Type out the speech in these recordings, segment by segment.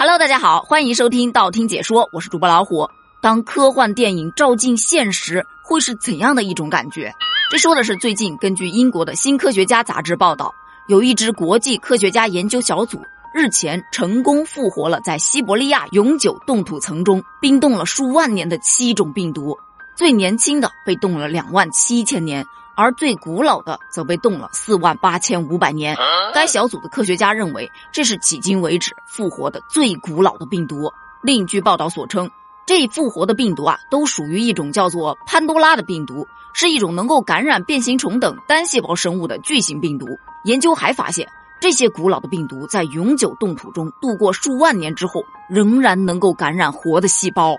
Hello，大家好，欢迎收听道听解说，我是主播老虎。当科幻电影照进现实，会是怎样的一种感觉？这说的是最近根据英国的新科学家杂志报道，有一支国际科学家研究小组日前成功复活了在西伯利亚永久冻土层中冰冻了数万年的七种病毒，最年轻的被冻了两万七千年。而最古老的则被冻了四万八千五百年。该小组的科学家认为，这是迄今为止复活的最古老的病毒。另据报道所称，这复活的病毒啊，都属于一种叫做潘多拉的病毒，是一种能够感染变形虫等单细胞生物的巨型病毒。研究还发现，这些古老的病毒在永久冻土中度过数万年之后，仍然能够感染活的细胞。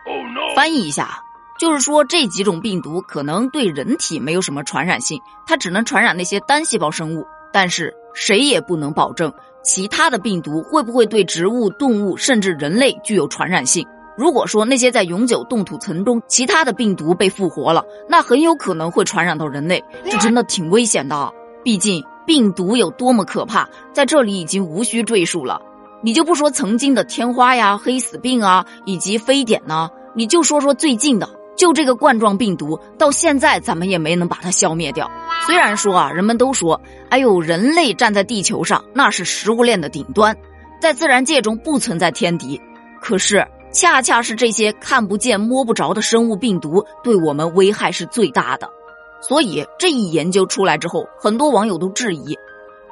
翻译一下。就是说，这几种病毒可能对人体没有什么传染性，它只能传染那些单细胞生物。但是谁也不能保证其他的病毒会不会对植物、动物甚至人类具有传染性。如果说那些在永久冻土层中其他的病毒被复活了，那很有可能会传染到人类，这真的挺危险的。毕竟病毒有多么可怕，在这里已经无需赘述了。你就不说曾经的天花呀、黑死病啊，以及非典呢，你就说说最近的。就这个冠状病毒，到现在咱们也没能把它消灭掉。虽然说啊，人们都说，哎呦，人类站在地球上那是食物链的顶端，在自然界中不存在天敌。可是，恰恰是这些看不见摸不着的生物病毒，对我们危害是最大的。所以这一研究出来之后，很多网友都质疑，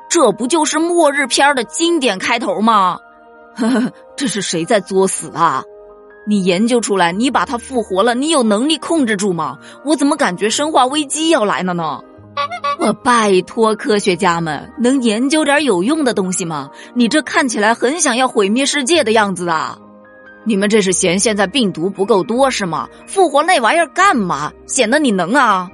这不就是末日片的经典开头吗？呵呵，这是谁在作死啊？你研究出来，你把它复活了，你有能力控制住吗？我怎么感觉生化危机要来了呢？我拜托科学家们，能研究点有用的东西吗？你这看起来很想要毁灭世界的样子啊！你们这是嫌现在病毒不够多是吗？复活那玩意儿干嘛？显得你能啊？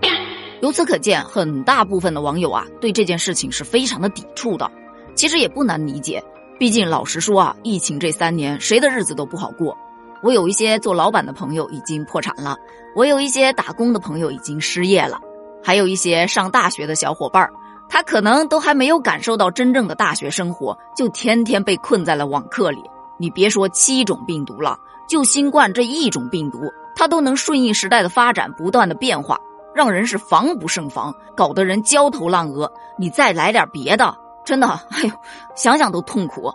由此可见，很大部分的网友啊，对这件事情是非常的抵触的。其实也不难理解，毕竟老实说啊，疫情这三年，谁的日子都不好过。我有一些做老板的朋友已经破产了，我有一些打工的朋友已经失业了，还有一些上大学的小伙伴儿，他可能都还没有感受到真正的大学生活，就天天被困在了网课里。你别说七种病毒了，就新冠这一种病毒，它都能顺应时代的发展，不断的变化，让人是防不胜防，搞得人焦头烂额。你再来点别的，真的，哎呦，想想都痛苦。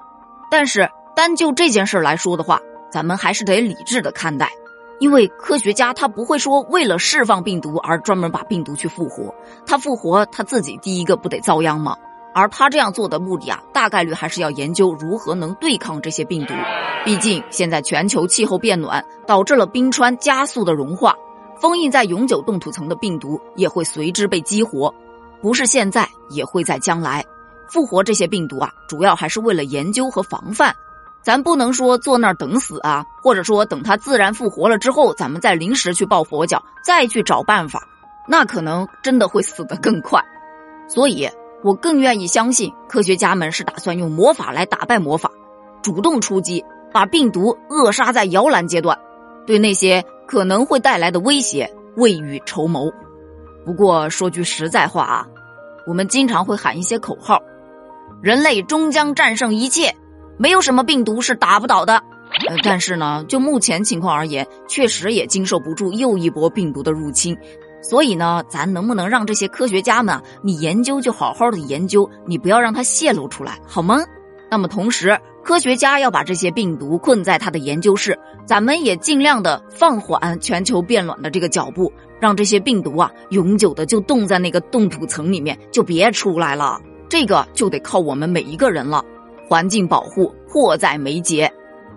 但是单就这件事来说的话，咱们还是得理智的看待，因为科学家他不会说为了释放病毒而专门把病毒去复活，他复活他自己第一个不得遭殃吗？而他这样做的目的啊，大概率还是要研究如何能对抗这些病毒。毕竟现在全球气候变暖导致了冰川加速的融化，封印在永久冻土层的病毒也会随之被激活，不是现在也会在将来。复活这些病毒啊，主要还是为了研究和防范。咱不能说坐那儿等死啊，或者说等它自然复活了之后，咱们再临时去抱佛脚，再去找办法，那可能真的会死得更快。所以我更愿意相信科学家们是打算用魔法来打败魔法，主动出击，把病毒扼杀在摇篮阶段，对那些可能会带来的威胁未雨绸缪。不过说句实在话啊，我们经常会喊一些口号：人类终将战胜一切。没有什么病毒是打不倒的，呃，但是呢，就目前情况而言，确实也经受不住又一波病毒的入侵。所以呢，咱能不能让这些科学家们，你研究就好好的研究，你不要让它泄露出来，好吗？那么同时，科学家要把这些病毒困在他的研究室，咱们也尽量的放缓全球变暖的这个脚步，让这些病毒啊永久的就冻在那个冻土层里面，就别出来了。这个就得靠我们每一个人了。环境保护迫在眉睫，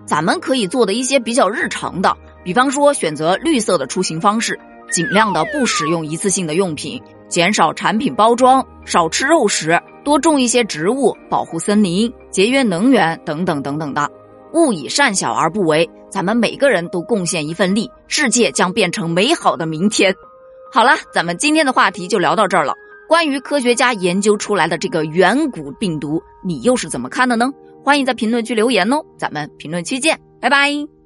咱们可以做的一些比较日常的，比方说选择绿色的出行方式，尽量的不使用一次性的用品，减少产品包装，少吃肉食，多种一些植物，保护森林，节约能源等等等等的。勿以善小而不为，咱们每个人都贡献一份力，世界将变成美好的明天。好了，咱们今天的话题就聊到这儿了。关于科学家研究出来的这个远古病毒，你又是怎么看的呢？欢迎在评论区留言哦，咱们评论区见，拜拜。